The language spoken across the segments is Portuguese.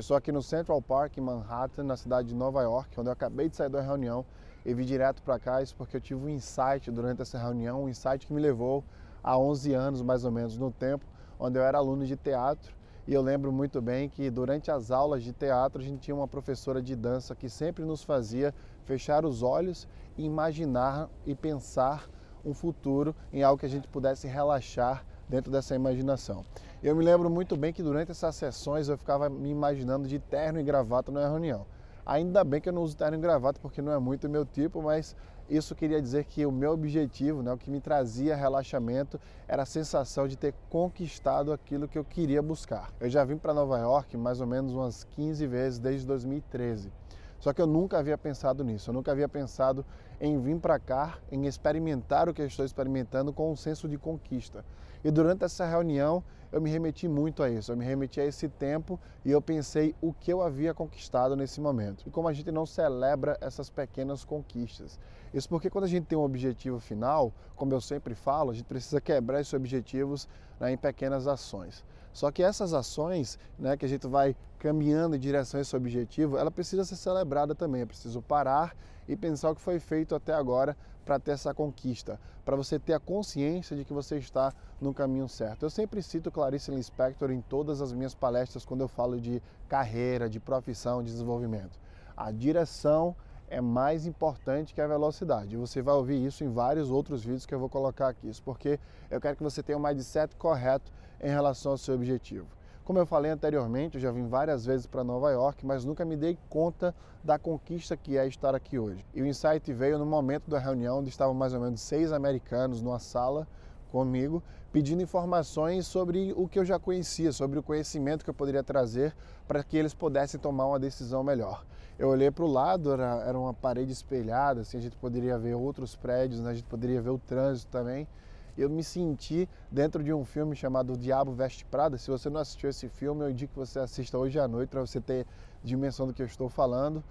Eu estou aqui no Central Park, em Manhattan, na cidade de Nova York, onde eu acabei de sair da reunião e vim direto para cá, isso porque eu tive um insight durante essa reunião, um insight que me levou a 11 anos mais ou menos no tempo, onde eu era aluno de teatro. E eu lembro muito bem que durante as aulas de teatro a gente tinha uma professora de dança que sempre nos fazia fechar os olhos imaginar e pensar um futuro em algo que a gente pudesse relaxar dentro dessa imaginação. Eu me lembro muito bem que durante essas sessões eu ficava me imaginando de terno e gravata na reunião. Ainda bem que eu não uso terno e gravata porque não é muito meu tipo, mas isso queria dizer que o meu objetivo, né, o que me trazia relaxamento, era a sensação de ter conquistado aquilo que eu queria buscar. Eu já vim para Nova York mais ou menos umas 15 vezes desde 2013. Só que eu nunca havia pensado nisso, eu nunca havia pensado em vir para cá, em experimentar o que eu estou experimentando com um senso de conquista. E durante essa reunião eu me remeti muito a isso, eu me remeti a esse tempo e eu pensei o que eu havia conquistado nesse momento. E como a gente não celebra essas pequenas conquistas. Isso porque quando a gente tem um objetivo final, como eu sempre falo, a gente precisa quebrar esses objetivos né, em pequenas ações. Só que essas ações, né, que a gente vai caminhando em direção a esse objetivo, ela precisa ser celebrada também. É preciso parar e pensar o que foi feito até agora para ter essa conquista, para você ter a consciência de que você está no caminho certo. Eu sempre cito Clarice Lispector em todas as minhas palestras quando eu falo de carreira, de profissão, de desenvolvimento. A direção é mais importante que a velocidade. Você vai ouvir isso em vários outros vídeos que eu vou colocar aqui. Isso porque eu quero que você tenha um mindset correto em relação ao seu objetivo. Como eu falei anteriormente, eu já vim várias vezes para Nova York, mas nunca me dei conta da conquista que é estar aqui hoje. E o insight veio no momento da reunião, onde estavam mais ou menos seis americanos numa sala comigo, pedindo informações sobre o que eu já conhecia, sobre o conhecimento que eu poderia trazer para que eles pudessem tomar uma decisão melhor. Eu olhei para o lado, era, era uma parede espelhada, assim, a gente poderia ver outros prédios, né? a gente poderia ver o trânsito também. Eu me senti dentro de um filme chamado O Diabo Veste Prada. Se você não assistiu esse filme, eu indico que você assista hoje à noite para você ter dimensão do que eu estou falando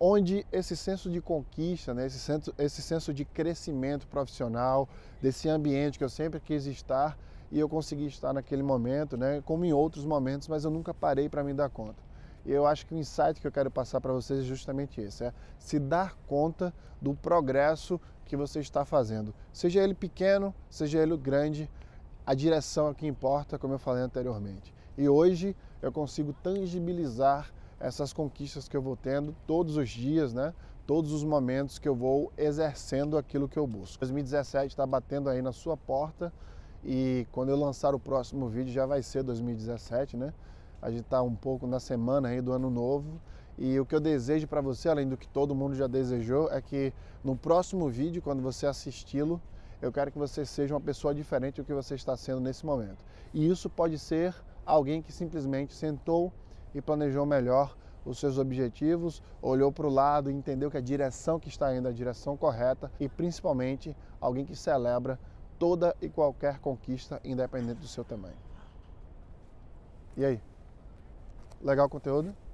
onde esse senso de conquista, né, esse, senso, esse senso de crescimento profissional, desse ambiente que eu sempre quis estar e eu consegui estar naquele momento, né, como em outros momentos, mas eu nunca parei para me dar conta. Eu acho que o insight que eu quero passar para vocês é justamente esse, é se dar conta do progresso que você está fazendo. Seja ele pequeno, seja ele grande, a direção é que importa, como eu falei anteriormente. E hoje eu consigo tangibilizar essas conquistas que eu vou tendo todos os dias, né? Todos os momentos que eu vou exercendo aquilo que eu busco. 2017 está batendo aí na sua porta e quando eu lançar o próximo vídeo já vai ser 2017, né? A gente está um pouco na semana aí do ano novo e o que eu desejo para você, além do que todo mundo já desejou, é que no próximo vídeo, quando você assisti-lo, eu quero que você seja uma pessoa diferente do que você está sendo nesse momento. E isso pode ser alguém que simplesmente sentou e planejou melhor os seus objetivos, olhou para o lado entendeu que a direção que está indo é a direção correta e principalmente alguém que celebra toda e qualquer conquista, independente do seu tamanho. E aí? Legal o conteúdo?